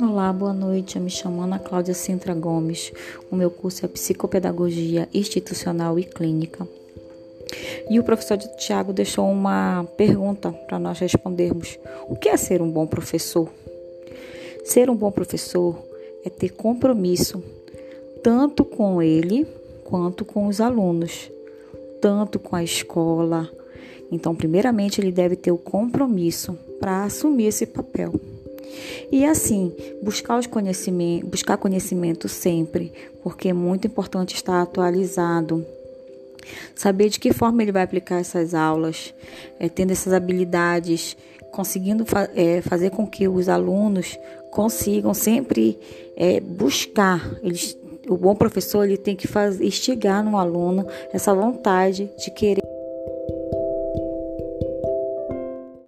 Olá, boa noite. Eu me chamo Ana Cláudia Sintra Gomes. O meu curso é Psicopedagogia Institucional e Clínica. E o professor Tiago deixou uma pergunta para nós respondermos: O que é ser um bom professor? Ser um bom professor é ter compromisso tanto com ele quanto com os alunos, tanto com a escola. Então, primeiramente, ele deve ter o compromisso para assumir esse papel. E assim, buscar os conhecimentos, buscar conhecimento sempre, porque é muito importante estar atualizado. Saber de que forma ele vai aplicar essas aulas, é, tendo essas habilidades, conseguindo fa é, fazer com que os alunos consigam sempre é, buscar. Eles, o bom professor ele tem que fazer, instigar no aluno essa vontade de querer